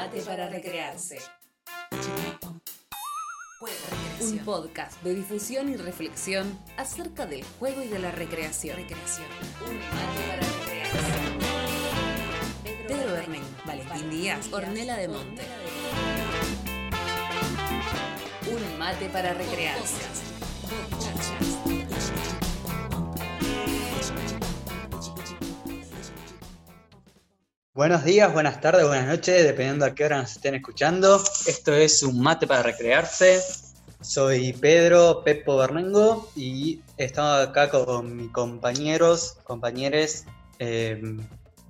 mate para recrearse. Un podcast de difusión y reflexión acerca del juego y de la recreación. recreación. Un mate para recrearse. Pedro Bernén, Valentín Díaz, Ornela de Monte. Un mate para recrearse. Buenos días, buenas tardes, buenas noches, dependiendo a qué hora nos estén escuchando. Esto es un mate para recrearse. Soy Pedro Pepo Bernengo y estamos acá con mis compañeros, compañeros. Eh,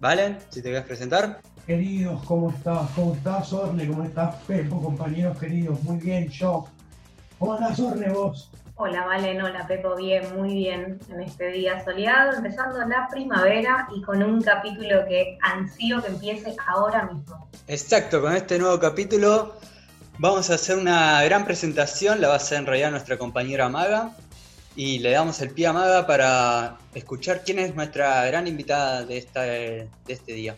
¿Valen? Si te quieres presentar. Queridos, ¿cómo estás? ¿Cómo estás, Orne? ¿Cómo estás, Pepo? Compañeros queridos, muy bien, yo. ¿Cómo andás, Orne, vos? Hola, Valen, hola, Pepo, bien, muy bien en este día soleado, empezando la primavera y con un capítulo que ansío que empiece ahora mismo. Exacto, con este nuevo capítulo vamos a hacer una gran presentación, la va a hacer en realidad nuestra compañera Maga, y le damos el pie a Maga para escuchar quién es nuestra gran invitada de, de este día.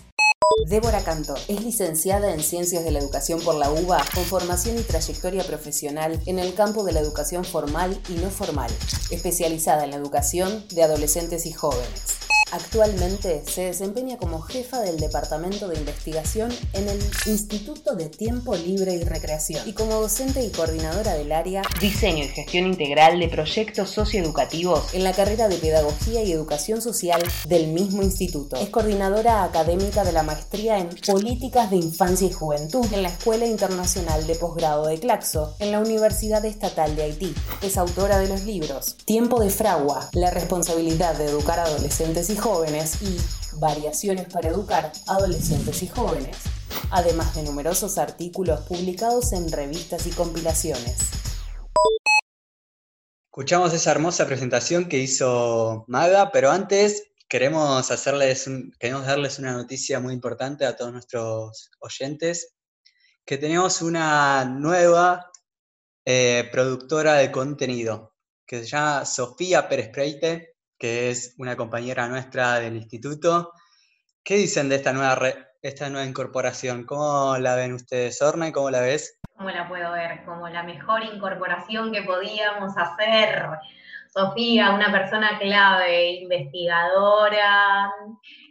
Débora Canto es licenciada en Ciencias de la Educación por la UBA con formación y trayectoria profesional en el campo de la educación formal y no formal, especializada en la educación de adolescentes y jóvenes. Actualmente se desempeña como jefa del Departamento de Investigación en el Instituto de Tiempo Libre y Recreación y como docente y coordinadora del área Diseño y Gestión Integral de Proyectos Socioeducativos en la carrera de Pedagogía y Educación Social del mismo instituto. Es coordinadora académica de la maestría en Políticas de Infancia y Juventud en la Escuela Internacional de Posgrado de Claxo en la Universidad Estatal de Haití. Es autora de los libros Tiempo de Fragua, la responsabilidad de educar a adolescentes y jóvenes y Variaciones para educar adolescentes y jóvenes, además de numerosos artículos publicados en revistas y compilaciones. Escuchamos esa hermosa presentación que hizo Maga, pero antes queremos, hacerles queremos darles una noticia muy importante a todos nuestros oyentes, que tenemos una nueva eh, productora de contenido, que se llama Sofía Pérez Preite, que es una compañera nuestra del instituto. ¿Qué dicen de esta nueva, esta nueva incorporación? ¿Cómo la ven ustedes, Orne? ¿Cómo la ves? ¿Cómo la puedo ver? Como la mejor incorporación que podíamos hacer. Sofía, una persona clave, investigadora,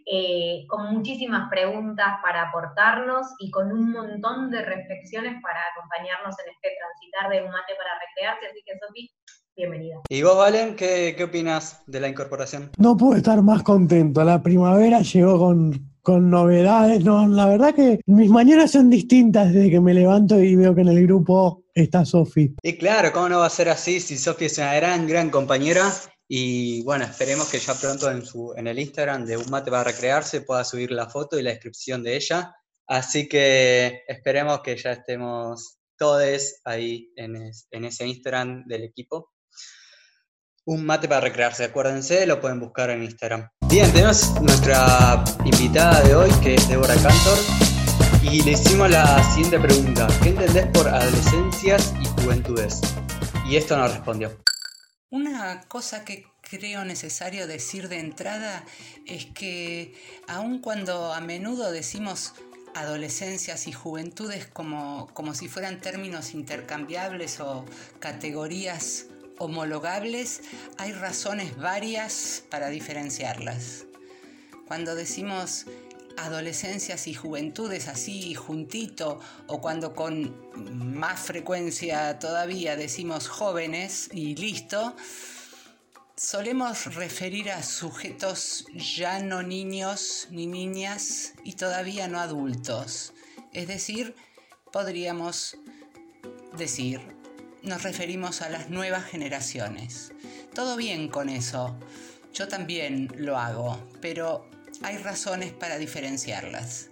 eh, con muchísimas preguntas para aportarnos y con un montón de reflexiones para acompañarnos en este transitar de un mate para recrearse. Así que, Sofía, bienvenida. ¿Y vos, Valen, qué, qué opinas de la incorporación? No puedo estar más contento. La primavera llegó con, con novedades. No, la verdad que mis mañanas son distintas desde que me levanto y veo que en el grupo está Sofi. Y claro, ¿cómo no va a ser así si Sofi es una gran, gran compañera? Y bueno, esperemos que ya pronto en, su, en el Instagram de Un Mate para Recrearse pueda subir la foto y la descripción de ella. Así que esperemos que ya estemos todos ahí en, en ese Instagram del equipo un mate para recrearse, acuérdense, lo pueden buscar en Instagram. Bien, tenemos nuestra invitada de hoy, que es Débora Cantor, y le hicimos la siguiente pregunta. ¿Qué entendés por adolescencias y juventudes? Y esto nos respondió. Una cosa que creo necesario decir de entrada es que aun cuando a menudo decimos adolescencias y juventudes como, como si fueran términos intercambiables o categorías homologables, hay razones varias para diferenciarlas. Cuando decimos adolescencias y juventudes así juntito o cuando con más frecuencia todavía decimos jóvenes y listo, solemos referir a sujetos ya no niños ni niñas y todavía no adultos. Es decir, podríamos decir nos referimos a las nuevas generaciones. Todo bien con eso, yo también lo hago, pero hay razones para diferenciarlas.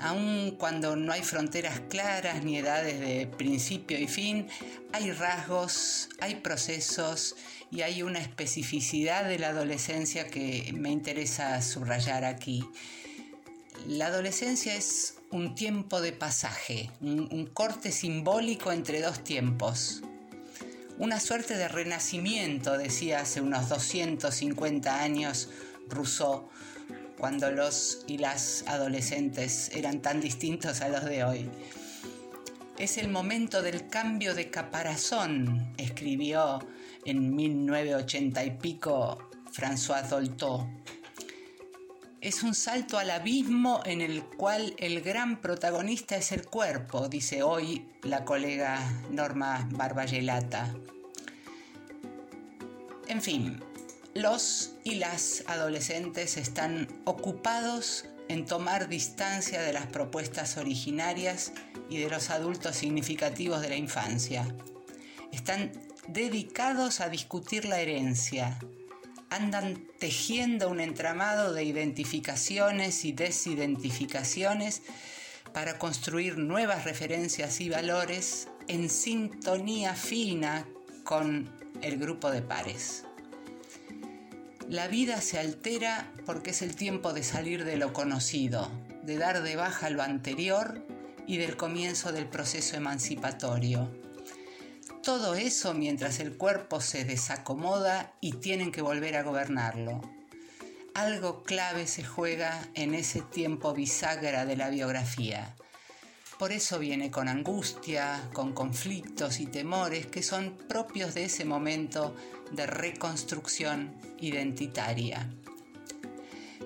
Aun cuando no hay fronteras claras ni edades de principio y fin, hay rasgos, hay procesos y hay una especificidad de la adolescencia que me interesa subrayar aquí. La adolescencia es un tiempo de pasaje, un, corte simbólico entre dos tiempos. Una suerte de renacimiento, decía hace unos 250 años Rousseau, cuando los y las adolescentes eran tan distintos a los de hoy. Es el momento del cambio de caparazón, escribió en 1980 y pico François Dolto. Es un salto al abismo en el cual el gran protagonista es el cuerpo, dice hoy la colega Norma Barbayelata. En fin, los y las adolescentes están ocupados en tomar distancia de las propuestas originarias y de los adultos significativos de la infancia. Están dedicados a discutir la herencia, andan tejiendo un entramado de identificaciones y desidentificaciones para construir nuevas referencias y valores en sintonía fina con el grupo de pares. La vida se altera porque es el tiempo de salir de lo conocido, de dar de baja lo anterior y del comienzo del proceso emancipatorio todo eso mientras el cuerpo se desacomoda y tienen que volver a gobernarlo. Algo clave se juega en ese tiempo bisagra de la biografía. Por eso viene con angustia, con conflictos y temores que son propios de ese momento de reconstrucción identitaria.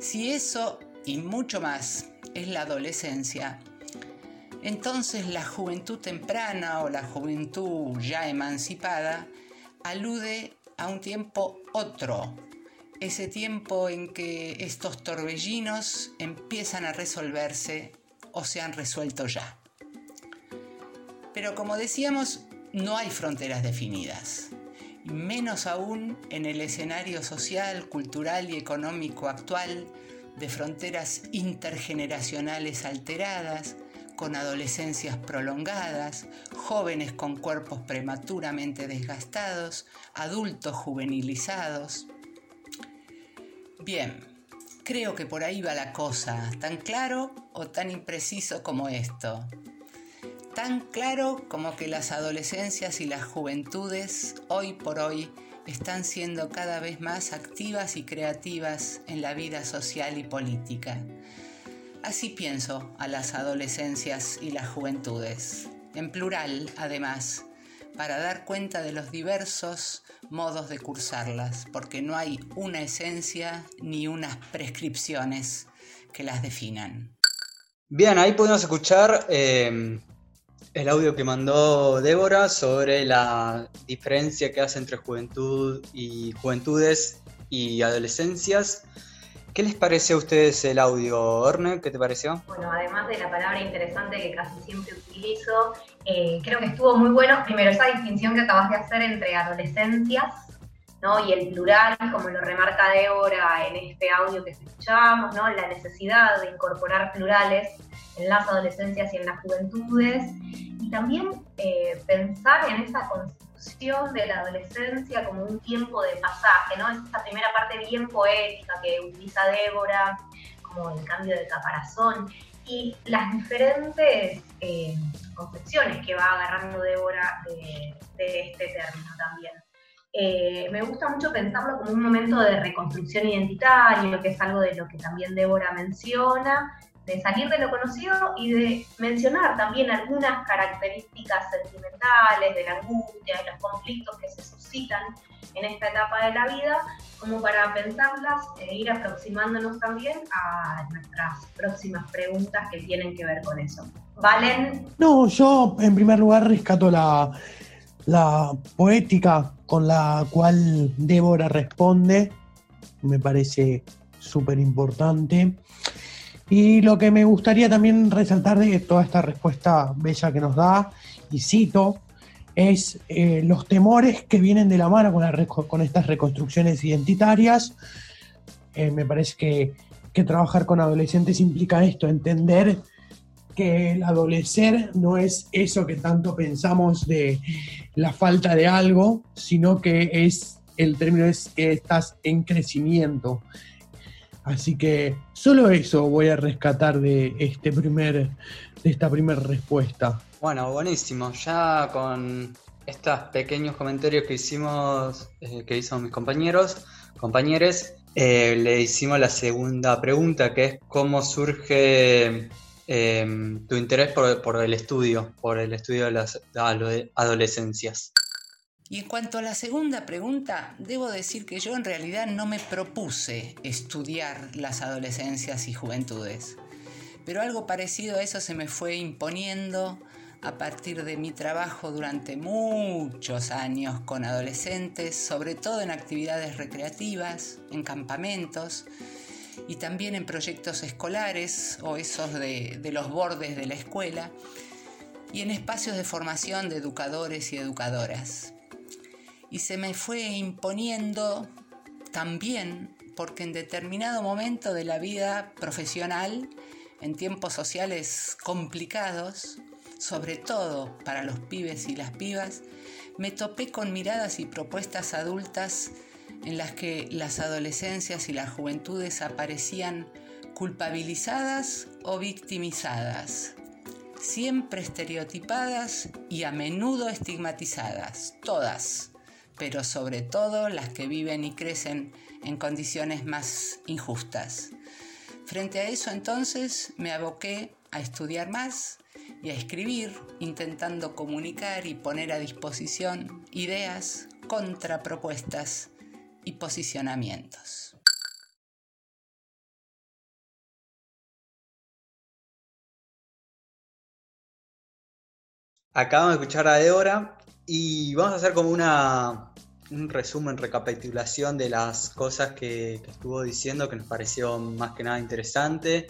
Si eso y mucho más es la adolescencia, entonces la juventud temprana o la juventud ya emancipada alude a un tiempo otro, ese tiempo en que estos torbellinos empiezan a resolverse o se han resuelto ya. Pero como decíamos, no hay fronteras definidas, menos aún en el escenario social, cultural y económico actual de fronteras intergeneracionales alteradas, con adolescencias prolongadas, jóvenes con cuerpos prematuramente desgastados, adultos juvenilizados. Bien, creo que por ahí va la cosa, tan claro o tan impreciso como esto. Tan claro como que las adolescencias y las juventudes hoy por hoy están siendo cada vez más activas y creativas en la vida social y política Así pienso a las adolescencias y las juventudes, en plural además, para dar cuenta de los diversos modos de cursarlas, porque no hay una esencia ni unas prescripciones que las definan. Bien, ahí podemos escuchar eh, el audio que mandó Débora sobre la diferencia que hace entre juventud y juventudes y adolescencias. ¿Qué les parece a ustedes el audio, Orne? ¿Qué te pareció? Bueno, además de la palabra interesante que casi siempre utilizo, eh, creo que estuvo muy bueno. Primero, esa distinción que acabas de hacer entre adolescencias ¿no? y el plural, como lo remarca Débora en este audio que escuchamos, ¿no? la necesidad de incorporar plurales en las adolescencias y en las juventudes, y también eh, pensar en esa de la adolescencia como un tiempo de pasaje, ¿no? Esa primera parte bien poética que utiliza Débora, como el cambio de caparazón, y las diferentes eh, concepciones que va agarrando Débora de, este término también. Eh, me gusta mucho pensarlo como un momento de reconstrucción identitaria, que es algo de lo que también Débora menciona, de salir de lo conocido y de mencionar también algunas características sentimentales de la angustia, de los conflictos que se suscitan en esta etapa de la vida, como para pensarlas e ir aproximándonos también a nuestras próximas preguntas que tienen que ver con eso. ¿Valen? No, yo en primer lugar rescato la, la poética con la cual Débora responde, me parece súper importante. Y lo que me gustaría también resaltar de toda esta respuesta bella que nos da, y cito, es eh, los temores que vienen de la mano con, con estas reconstrucciones identitarias. Eh, me parece que, que, trabajar con adolescentes implica esto, entender que el adolecer no es eso que tanto pensamos de la falta de algo, sino que es el término es que estás en crecimiento. Así que solo eso voy a rescatar de este primer, de esta primera respuesta. Bueno, buenísimo. Ya con estos pequeños comentarios que hicimos, eh, que hizo mis compañeros, compañeros, Eh, le hicimos la segunda pregunta, que es cómo surge em, tu interés por, el estudio, por el estudio de las adolescencias. Y en cuanto a la segunda pregunta, debo decir que yo en realidad no me propuse estudiar las adolescencias y juventudes, pero algo parecido a eso se me fue imponiendo a partir de mi trabajo durante muchos años con adolescentes, sobre todo en actividades recreativas, en campamentos y también en proyectos escolares o esos de, los bordes de la escuela y en espacios de formación de educadores y educadoras. Y se me fue imponiendo también porque en determinado momento de la vida profesional, en tiempos sociales complicados, sobre todo para los pibes y las pibas, me topé con miradas y propuestas adultas en las que las adolescencias y las juventudes aparecían culpabilizadas o victimizadas, siempre estereotipadas y a menudo estigmatizadas, todas, pero sobre todo las que viven y crecen en condiciones más injustas. Frente a eso entonces me aboqué a estudiar más y a escribir intentando comunicar y poner a disposición ideas, contrapropuestas y posicionamientos. Acabamos de escuchar a Débora y vamos a hacer como una, un resumen, recapitulación de las cosas que, que estuvo diciendo que nos pareció más que nada interesante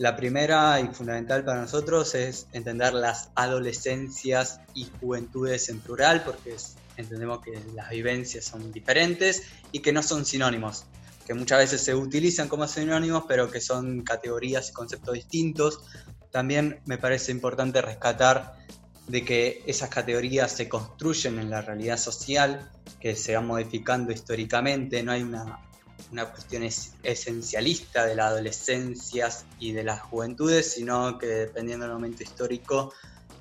la primera y fundamental para nosotros es entender las adolescencias y juventudes en plural, porque entendemos que las vivencias son diferentes y que no son sinónimos, que muchas veces se utilizan como sinónimos, pero que son categorías y conceptos distintos. También me parece importante rescatar de que esas categorías se construyen en la realidad social, que se van modificando históricamente, no hay una una cuestión esencialista de las adolescencias y de las juventudes, sino que dependiendo del momento histórico,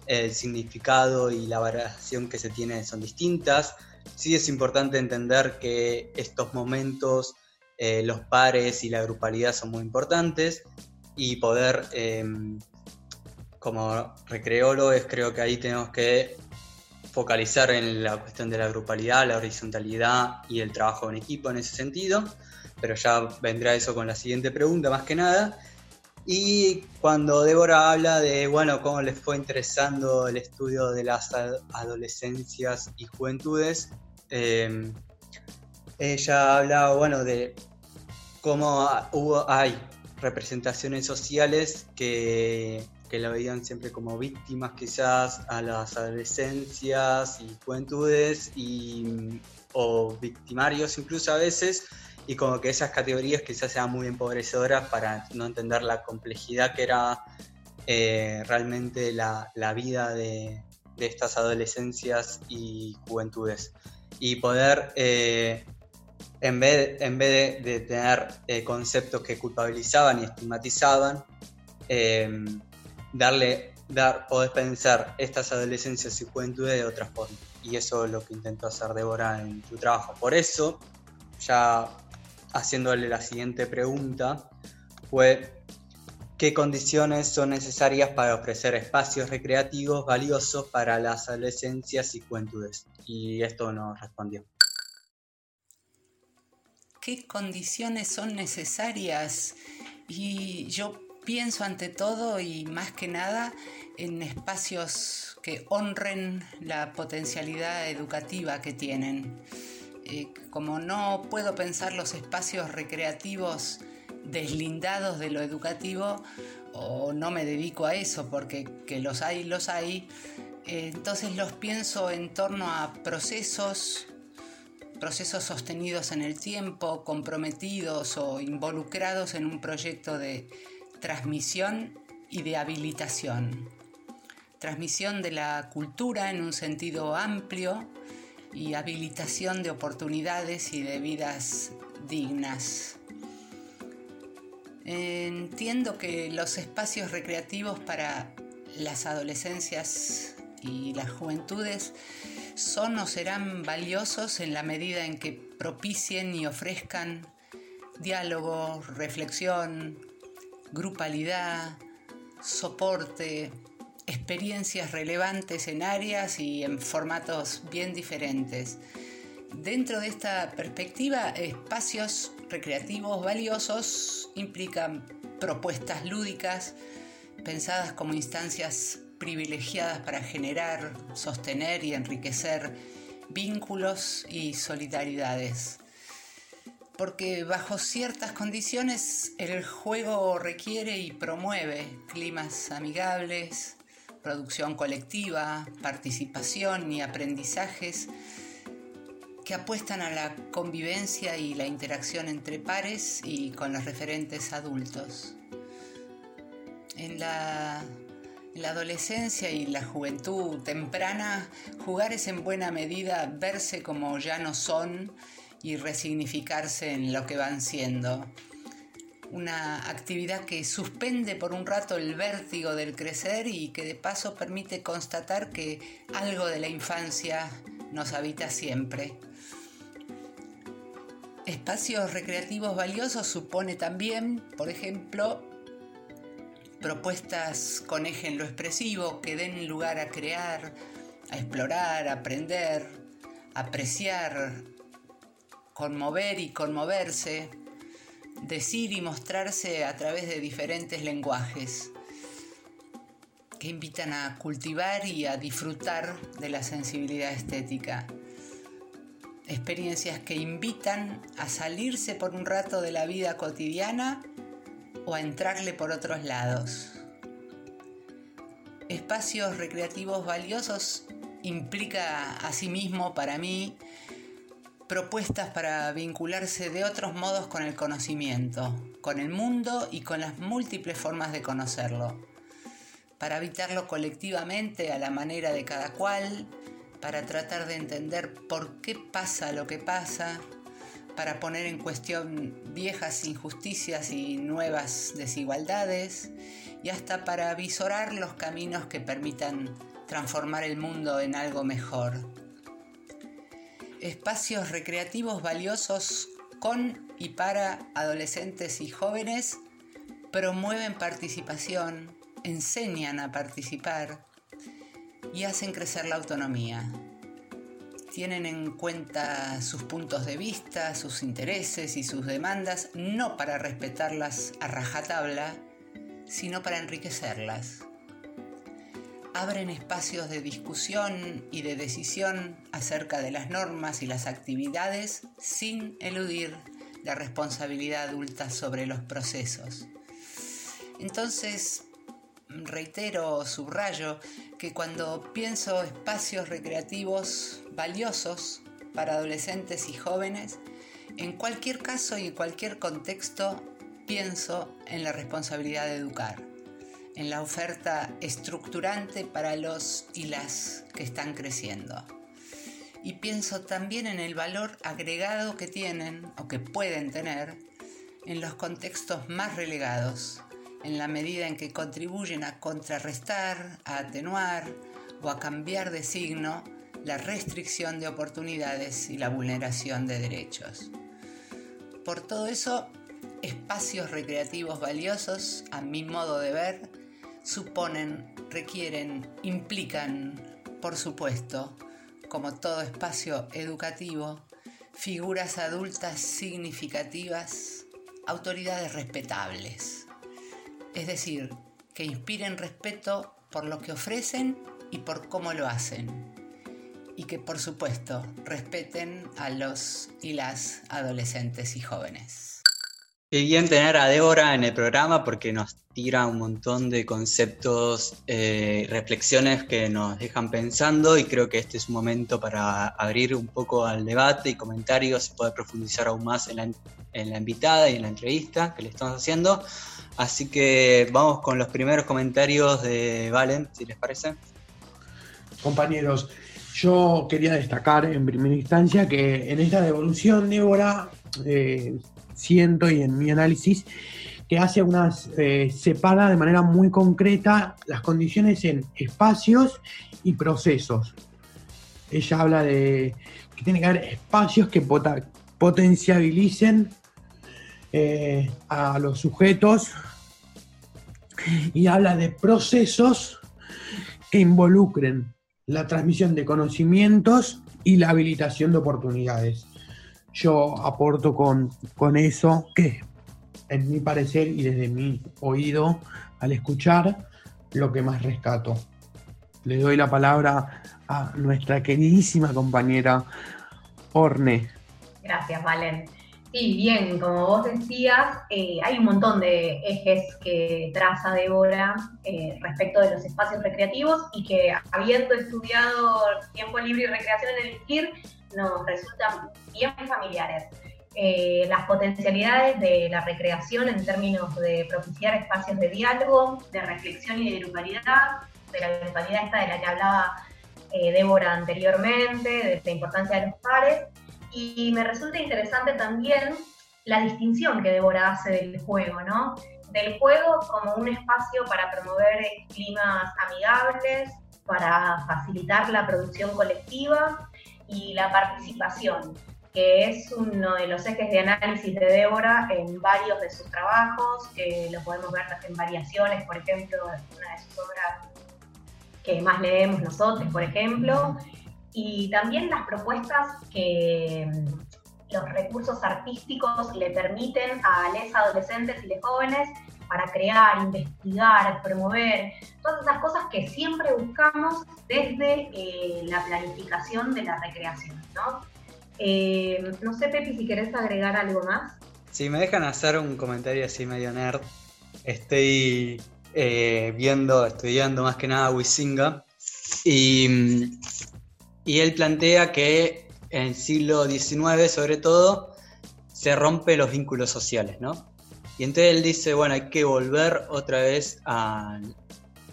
el significado y la variación que se tiene son distintas. Sí es importante entender que estos momentos, eh, los pares y la grupalidad son muy importantes y poder, em, como recreólogos, creo que ahí tenemos que focalizar en la cuestión de la grupalidad, la horizontalidad y el trabajo en equipo en ese sentido pero ya vendrá eso con la siguiente pregunta más que nada. Y cuando Débora habla de, bueno, cómo les fue interesando el estudio de las adolescencias y juventudes, em, ella habla, bueno, de cómo hubo, hay representaciones sociales que, que la veían siempre como víctimas quizás a las adolescencias y juventudes y, o victimarios incluso a veces, y como que esas categorías quizás sean muy empobrecedoras para no entender la complejidad que era eh, realmente la, vida de, estas adolescencias y juventudes. Y poder, eh, en vez, en vez de, tener eh, conceptos que culpabilizaban y estigmatizaban, darle, dar, poder pensar estas adolescencias y juventudes de otra forma. Y eso es lo que intentó hacer Débora en su trabajo. Por eso, ya haciéndole la siguiente pregunta fue ¿qué condiciones son necesarias para ofrecer espacios recreativos valiosos para las adolescencias y juventudes? Y esto nos respondió. ¿Qué condiciones son necesarias? Y yo pienso ante todo y más que nada en espacios que honren la potencialidad educativa que tienen. Eh, como no puedo pensar los espacios recreativos deslindados de lo educativo, o no me dedico a eso, porque que los hay, los hay, eh, entonces los pienso en torno a procesos, procesos sostenidos en el tiempo, comprometidos o involucrados en un proyecto de transmisión y de habilitación. Transmisión de la cultura en un sentido amplio, y habilitación de oportunidades y de vidas dignas. Entiendo que los espacios recreativos para las adolescencias y las juventudes son o serán valiosos en la medida en que propicien y ofrezcan diálogo, reflexión, grupalidad, soporte, experiencias relevantes en áreas y en formatos bien diferentes. Dentro de esta perspectiva, espacios recreativos valiosos implican propuestas lúdicas pensadas como instancias privilegiadas para generar, sostener y enriquecer vínculos y solidaridades. Porque bajo ciertas condiciones el juego requiere y promueve climas amigables, producción colectiva, participación y aprendizajes que apuestan a la convivencia y la interacción entre pares y con los referentes adultos. En la, adolescencia y la juventud temprana, jugar es en buena medida verse como ya no son y resignificarse en lo que van siendo. Una actividad que suspende por un rato el vértigo del crecer y que de paso permite constatar que algo de la infancia nos habita siempre. Espacios recreativos valiosos supone también, por ejemplo, propuestas con eje en lo expresivo que den lugar a crear, a explorar, a aprender, a apreciar, conmover y conmoverse, decir y mostrarse a través de diferentes lenguajes que invitan a cultivar y a disfrutar de la sensibilidad estética experiencias que invitan a salirse por un rato de la vida cotidiana o a entrarle por otros lados. Espacios recreativos valiosos implica asimismo para mí propuestas para vincularse de otros modos con el conocimiento, con el mundo y con las múltiples formas de conocerlo, para habitarlo colectivamente a la manera de cada cual, para tratar de entender por qué pasa lo que pasa, para poner en cuestión viejas injusticias y nuevas desigualdades, y hasta para visorar los caminos que permitan transformar el mundo en algo mejor. Espacios recreativos valiosos con y para adolescentes y jóvenes promueven participación, enseñan a participar, y hacen crecer la autonomía. Tienen en cuenta sus puntos de vista, sus intereses y sus demandas, no para respetarlas a rajatabla, sino para enriquecerlas. Abren espacios de discusión y de decisión acerca de las normas y las actividades sin eludir la responsabilidad adulta sobre los procesos. Entonces, reitero, subrayo, que cuando pienso espacios recreativos valiosos para adolescentes y jóvenes, en cualquier caso y en cualquier contexto, pienso en la responsabilidad de educar, en la oferta estructurante para los y las que están creciendo. Y pienso también en el valor agregado que tienen o que pueden tener en los contextos más relegados, en la medida en que contribuyen a contrarrestar, a atenuar o a cambiar de signo la restricción de oportunidades y la vulneración de derechos. Por todo eso, espacios recreativos valiosos, a mi modo de ver, suponen, requieren, implican, por supuesto, como todo espacio educativo, figuras adultas significativas, autoridades respetables es decir, que inspiren respeto por lo que ofrecen y por cómo lo hacen. Y que por supuesto respeten a los y las adolescentes y jóvenes. Qué bien tener a Débora en el programa porque nos tira un montón de conceptos, eh, reflexiones que nos dejan pensando y creo que este es un momento para abrir un poco al debate y comentarios y poder profundizar aún más en la, en la invitada y en la entrevista que le estamos haciendo. Así que vamos con los primeros comentarios de Valen, si les parece. Compañeros, yo quería destacar en primera instancia que en esta devolución, Débora, eh, siento y en mi análisis, que hace unas, eh, separa de manera muy concreta las condiciones en espacios y procesos. Ella habla de que tiene que haber espacios que potenciabilicen eh, a los sujetos y habla de procesos que involucren la transmisión de conocimientos y la habilitación de oportunidades. Yo aporto con, con eso que, en mi parecer y desde mi oído, al escuchar, lo que más rescato. Le doy la palabra a nuestra queridísima compañera Orne. Gracias, Valen. Sí, bien, como vos decías, eh, hay un montón de ejes que traza Débora eh, respecto de los espacios recreativos y que habiendo estudiado tiempo libre y recreación en el ISKIR, nos resultan bien familiares. Eh, las potencialidades de la recreación en términos de propiciar espacios de diálogo, de reflexión y de grupalidad, de la grupalidad esta de la que hablaba Débora anteriormente, de la importancia de los pares, y me resulta interesante también la distinción que Débora hace del juego, ¿no? Del juego como un espacio para promover climas amigables, para facilitar la producción colectiva y la participación, que es uno de los ejes de análisis de Débora en varios de sus trabajos, que lo podemos ver en variaciones, por ejemplo, una de sus obras que más leemos nosotros, por ejemplo, y también las propuestas que mm, los recursos artísticos le permiten a los adolescentes y los jóvenes para crear, investigar, promover, todas esas cosas que siempre buscamos desde eh, la planificación de la recreación. ¿no? Eh, no sé, Pepi, si querés agregar algo más. Si me dejan hacer un comentario así medio nerd, estoy eh, viendo, estudiando más que nada Wisinga y mm, y él plantea que en el siglo XIX, sobre todo, se rompen los vínculos sociales, ¿no? Y entonces él dice, bueno, hay que volver otra vez a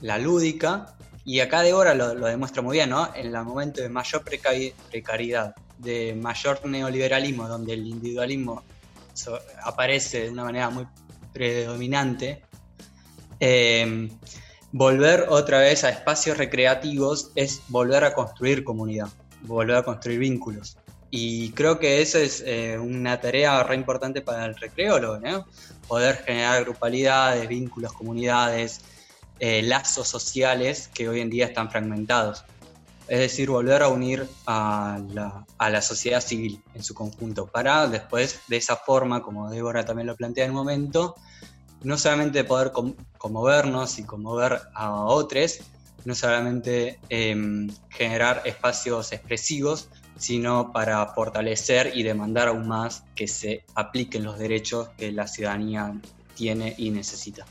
la lúdica, y acá de ahora lo, demuestra muy bien, ¿no? En el momento de mayor precariedad, de mayor neoliberalismo, donde el individualismo aparece de una manera muy predominante, eh, volver otra vez a espacios recreativos es volver a construir comunidad, volver a construir vínculos. Y creo que esa es eh, una tarea re importante para el recreólogo, ¿no? Poder generar grupalidades, vínculos, comunidades, eh, lazos sociales que hoy en día están fragmentados. Es decir, volver a unir a la, a la sociedad civil en su conjunto, para después, de esa forma, como Débora también lo plantea en un momento, no solamente poder conmovernos y conmover a otros, no solamente em, generar espacios expresivos, sino para fortalecer y demandar aún más que se apliquen los derechos que la ciudadanía tiene y necesita.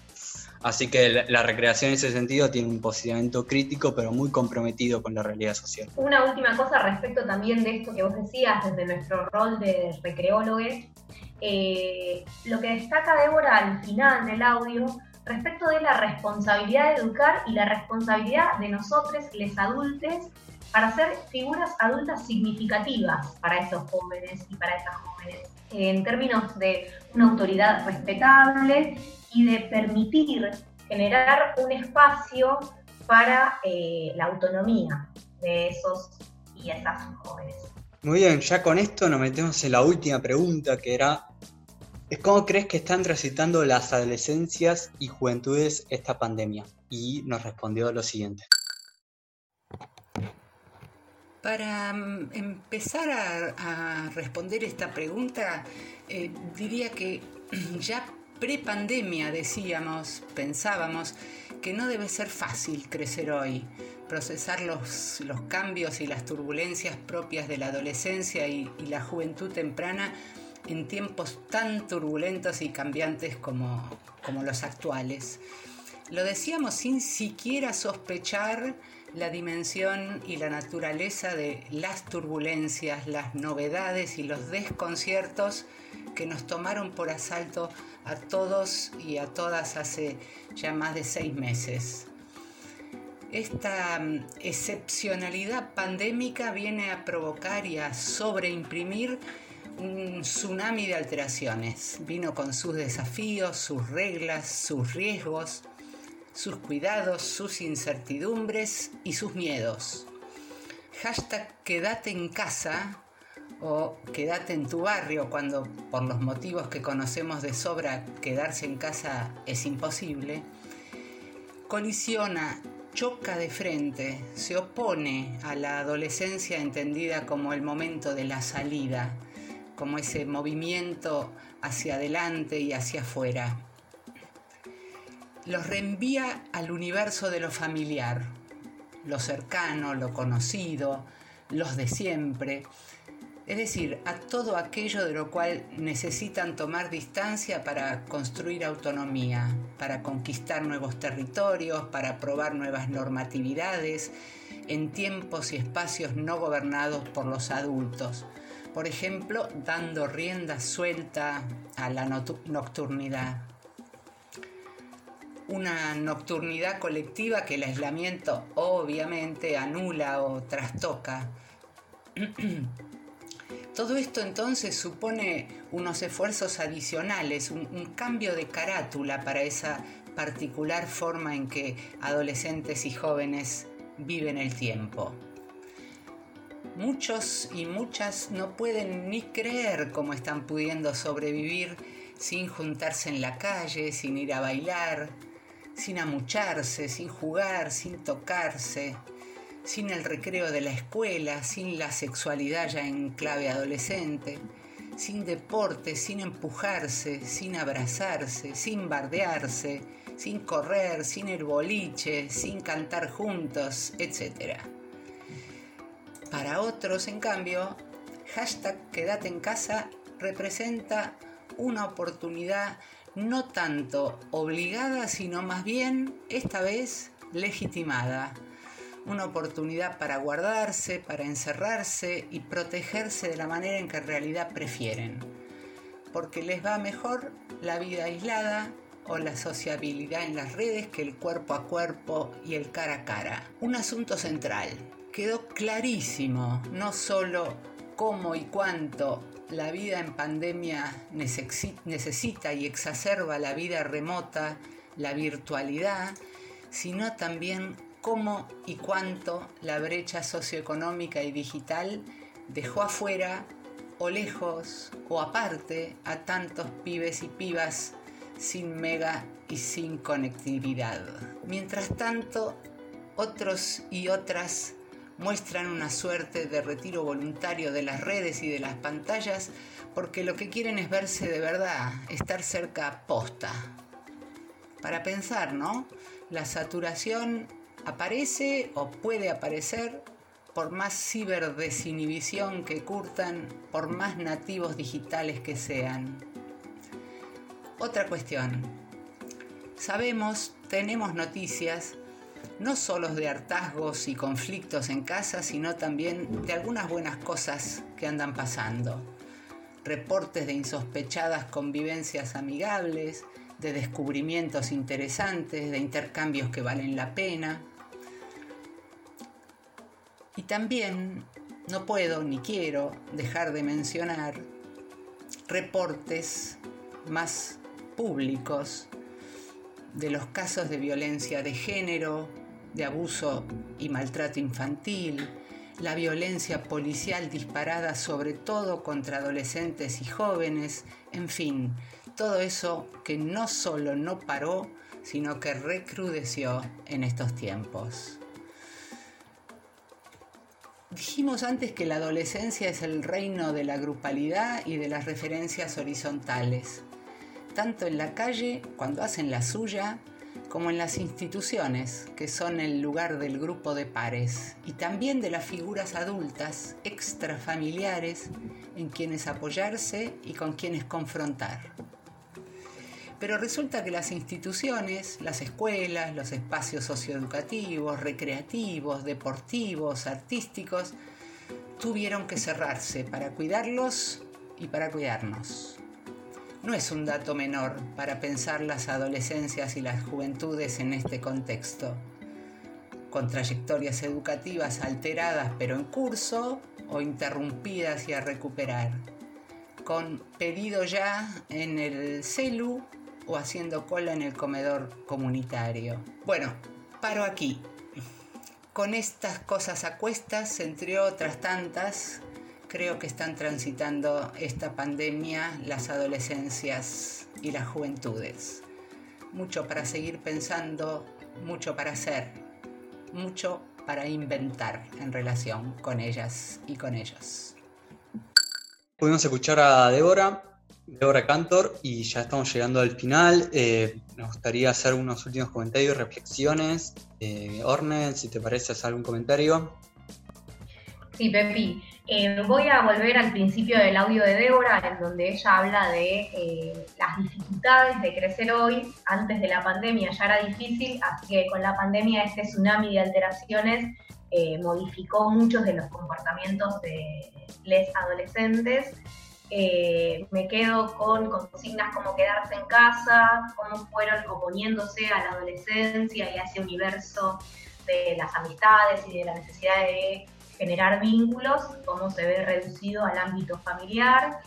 Así que la, recreación en ese sentido tiene un posicionamiento crítico, pero muy comprometido con la realidad social. Una última cosa respecto también de esto que vos decías desde nuestro rol de recreólogos, eh, lo que destaca Débora al final del audio respecto de la responsabilidad de educar y la responsabilidad de nosotros, les adultos, para ser figuras adultas significativas para esos jóvenes y para esas jóvenes, en términos de una autoridad respetable y de permitir generar un espacio para eh, la autonomía de esos y esas jóvenes. Muy bien, ya con esto nos metemos en la última pregunta que era ¿Cómo crees que están transitando las adolescencias y juventudes esta pandemia? Y nos respondió lo siguiente. Para mm, empezar a, responder esta pregunta, eh, diría que ya pre-pandemia decíamos, pensábamos, que no debe ser fácil crecer hoy, procesar los, cambios y las turbulencias propias de la adolescencia y la juventud temprana en tiempos tan turbulentos y cambiantes como, los actuales. Lo decíamos sin siquiera sospechar la dimensión y la naturaleza de las turbulencias, las novedades y los desconciertos que nos tomaron por asalto a todos y a todas hace ya más de seis meses. Esta mm, excepcionalidad pandémica viene a provocar y a sobreimprimir un tsunami de alteraciones. Vino con sus desafíos, sus reglas, sus riesgos, sus cuidados, sus incertidumbres y sus miedos. Hashtag quédate en casa o quédate en tu barrio cuando por los motivos que conocemos de sobra quedarse en casa es imposible, colisiona, choca de frente, se opone a la adolescencia entendida como el momento de la salida, como ese movimiento hacia adelante y hacia afuera. Los reenvía al universo de lo familiar, lo cercano, lo conocido, los de siempre, es decir, a todo aquello de lo cual necesitan tomar distancia para construir autonomía, para conquistar nuevos territorios, para probar nuevas normatividades en tiempos y espacios no gobernados por los adultos. Por ejemplo, dando rienda suelta a la nocturnidad. Una nocturnidad colectiva que el aislamiento obviamente anula o trastoca. Todo esto entonces supone unos esfuerzos adicionales, un, cambio de carátula para esa particular forma en que adolescentes y jóvenes viven el tiempo. Muchos y muchas no pueden ni creer cómo están pudiendo sobrevivir sin juntarse en la calle, sin ir a bailar, sin amucharse, sin jugar, sin tocarse, sin el recreo de la escuela, sin la sexualidad ya en clave adolescente, sin deporte, sin empujarse, sin abrazarse, sin bardearse, sin correr, sin el boliche, sin cantar juntos, etc. Para otros, en cambio, hashtag quédate en casa representa una oportunidad no tanto obligada, sino más bien, esta vez, legitimada una oportunidad para guardarse, para encerrarse y protegerse de la manera en que en realidad prefieren, porque les va mejor la vida aislada o la sociabilidad en las redes que el cuerpo a cuerpo y el cara a cara. Un asunto central. Quedó clarísimo no solo cómo y cuánto la vida en pandemia necesita y exacerba la vida remota, la virtualidad, sino también cómo y cuánto la brecha socioeconómica y digital dejó afuera o lejos o aparte a tantos pibes y pibas sin mega y sin conectividad. Mientras tanto, otros y otras muestran una suerte de retiro voluntario de las redes y de las pantallas porque lo que quieren es verse de verdad, estar cerca posta. Para pensar, ¿no? La saturación aparece o puede aparecer por más ciberdesinhibición que curtan, por más nativos digitales que sean. Otra cuestión. Sabemos, tenemos noticias, no solo de hartazgos y conflictos en casa, sino también de algunas buenas cosas que andan pasando. Reportes de insospechadas convivencias amigables, de descubrimientos interesantes, de intercambios que valen la pena. Y también no puedo ni quiero dejar de mencionar reportes más públicos de los casos de violencia de género, de abuso y maltrato infantil, la violencia policial disparada sobre todo contra adolescentes y jóvenes, en fin, todo eso que no solo no paró, sino que recrudeció en estos tiempos. Dijimos antes que la adolescencia es el reino de la grupalidad y de las referencias horizontales, tanto en la calle, cuando hacen la suya, como en las instituciones, que son el lugar del grupo de pares, y también de las figuras adultas, extrafamiliares, en quienes apoyarse y con quienes confrontar. Pero resulta que las instituciones, las escuelas, los espacios socioeducativos, recreativos, deportivos, artísticos, tuvieron que cerrarse para cuidarlos y para cuidarnos. No es un dato menor para pensar las adolescencias y las juventudes en este contexto, con trayectorias educativas alteradas pero en curso o interrumpidas y a recuperar, con pedido ya en el CELU o haciendo cola en el comedor comunitario. Bueno, paro aquí. Con estas cosas a cuestas, entre otras tantas, creo que están transitando esta pandemia las adolescencias y las juventudes. Mucho para seguir pensando, mucho para hacer, mucho para inventar en relación con ellas y con ellos. Pudimos escuchar a Débora, Débora Cantor, y ya estamos llegando al final. Eh, nos gustaría hacer unos últimos comentarios reflexiones. Eh, Orne, si te parece hacer algún comentario. Sí, Pepi. Eh, voy a volver al principio del audio de Débora, en donde ella habla de eh, las dificultades de crecer hoy. Antes de la pandemia ya era difícil, así que con la pandemia este tsunami de alteraciones eh, modificó muchos de los comportamientos de los adolescentes. Me quedo con consignas como quedarse en casa, cómo fueron oponiéndose a la adolescencia y a ese universo de las amistades y de la necesidad de generar vínculos, cómo se ve reducido al ámbito familiar.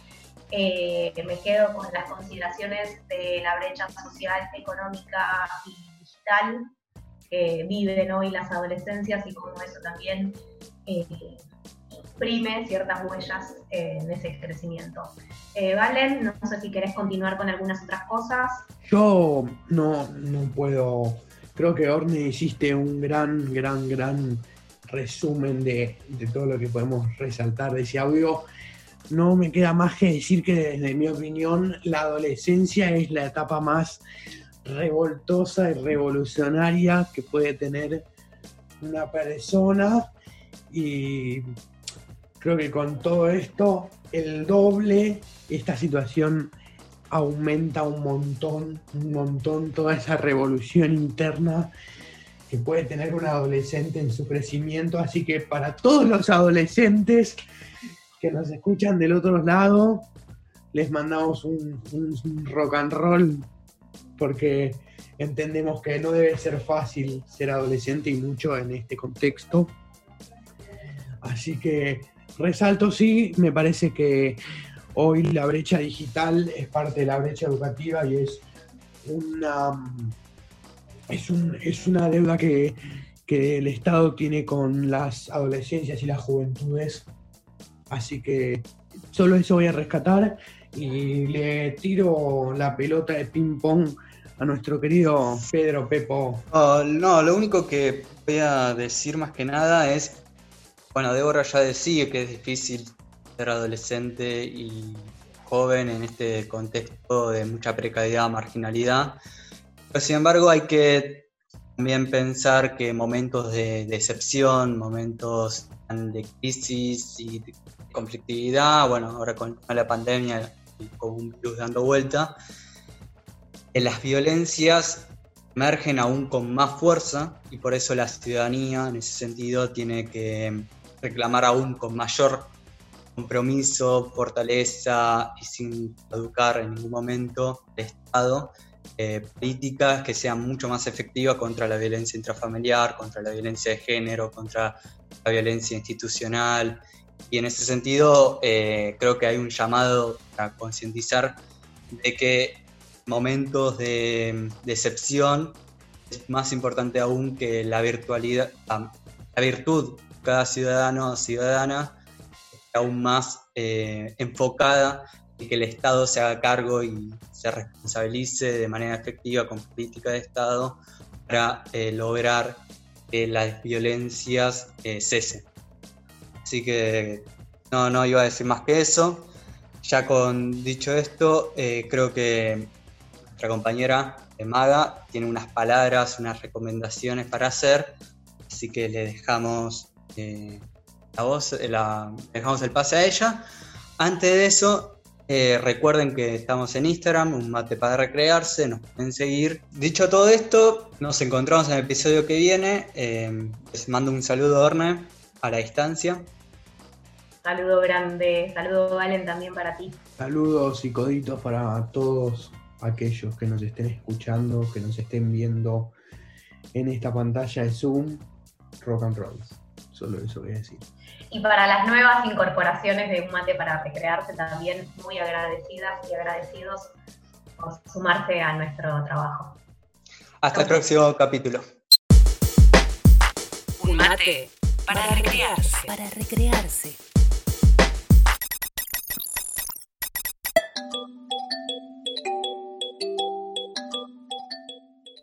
Eh, me quedo con las consideraciones de la brecha social, económica y digital que viven hoy las adolescencias y cómo eso también eh, imprime ciertas huellas en ese crecimiento. Eh, Valen, no sé si querés continuar con algunas otras cosas. Yo no, no puedo, creo que Orne hiciste un gran, gran, gran resumen de, todo lo que podemos resaltar de ese audio. No me queda más que decir que desde mi opinión la adolescencia es la etapa más revoltosa y revolucionaria que puede tener una persona y creo que con todo esto el doble esta situación aumenta un montón, un montón toda esa revolución interna que puede tener un adolescente en su crecimiento. Así que para todos los adolescentes que nos escuchan del otro lado, les mandamos un, rock and roll porque entendemos que no debe ser fácil ser adolescente y mucho en este contexto. Así que resalto, sí, me parece que hoy la brecha digital es parte de la brecha educativa y es una es, un, es una deuda que, el Estado tiene con las adolescencias y las juventudes. Así que solo eso voy a rescatar y le tiro la pelota de ping-pong a nuestro querido Pedro Pepo. no, lo único que voy a decir más que nada es, bueno, Débora ya decía que es difícil ser adolescente y joven en este contexto de mucha precariedad, marginalidad. Pero sin embargo hay que también pensar que momentos de decepción, momentos de crisis y conflictividad, bueno, ahora con la pandemia y con un virus dando vuelta, las violencias emergen aún con más fuerza y por eso la ciudadanía en ese sentido tiene que reclamar aún con mayor compromiso, fortaleza y sin educar en ningún momento el Estado eh, políticas que sean mucho más efectivas contra la violencia intrafamiliar, contra la violencia de género, contra la violencia institucional. Y en ese sentido, eh, creo que hay un llamado a concientizar de que momentos de decepción es más importante aún que la virtualidad, la virtud cada ciudadano o ciudadana aún más eh, enfocada y que el Estado se haga cargo y se responsabilice de manera efectiva con política de Estado para eh, lograr que las violencias eh, cesen. Así que no, no iba a decir más que eso. Ya con dicho esto, creo que nuestra compañera Maga tiene unas palabras, unas recomendaciones para hacer, así que le dejamos la voz, la, dejamos el pase a ella. Antes de eso, eh, recuerden que estamos en Instagram, un mate para recrearse, nos pueden seguir. Dicho todo esto, nos encontramos en el episodio que viene. Eh, les mando un saludo, Orne, a la distancia. Saludo grande, saludo Valen también para ti. Saludos y coditos para todos aquellos que nos estén escuchando, que nos estén viendo en esta pantalla de Zoom, rock and roll. Solo eso voy a decir. Y para las nuevas incorporaciones de Un Mate para Recrearse, también muy agradecidas y agradecidos por sumarse a nuestro trabajo. Hasta el próximo capítulo. Un mate para recrearse. Para recrearse.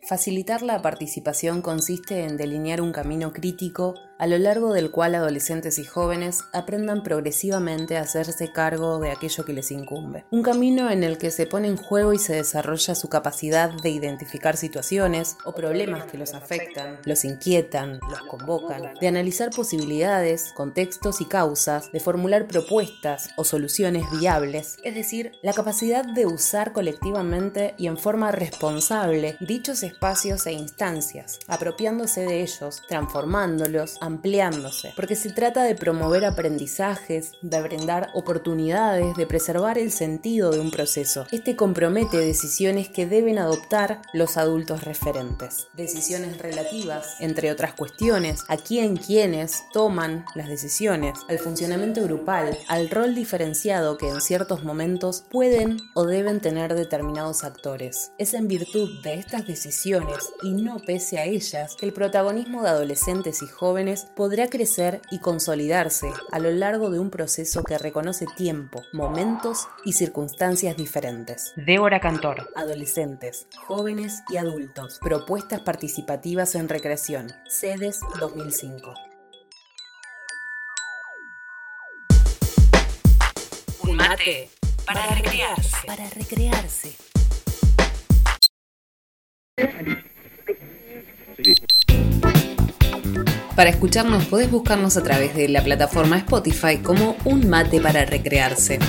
Facilitar la participación consiste en delinear un camino crítico a lo largo del cual adolescentes y jóvenes aprendan progresivamente a hacerse cargo de aquello que les incumbe. Un camino en el que se pone en juego y se desarrolla su capacidad de identificar situaciones o problemas que los afectan, los inquietan, los convocan, de analizar posibilidades, contextos y causas, de formular propuestas o soluciones viables, es decir, la capacidad de usar colectivamente y en forma responsable dichos espacios e instancias, apropiándose de ellos, transformándolos, ampliándose, porque se trata de promover aprendizajes, de brindar oportunidades, de preservar el sentido de un proceso. Este compromete decisiones que deben adoptar los adultos referentes, decisiones relativas, entre otras cuestiones, a quién quienes toman las decisiones, al funcionamiento grupal, al rol diferenciado que en ciertos momentos pueden o deben tener determinados actores. Es en virtud de estas decisiones y no pese a ellas que el protagonismo de adolescentes y jóvenes podrá crecer y consolidarse a lo largo de un proceso que reconoce tiempo, momentos y circunstancias diferentes. Débora Cantor. Adolescentes, jóvenes y adultos. Propuestas participativas en recreación. Sedes 2005. Un mate para recrearse. Para recrearse. Para escucharnos podés buscarnos a través de la plataforma Spotify como Un Mate para Recrearse.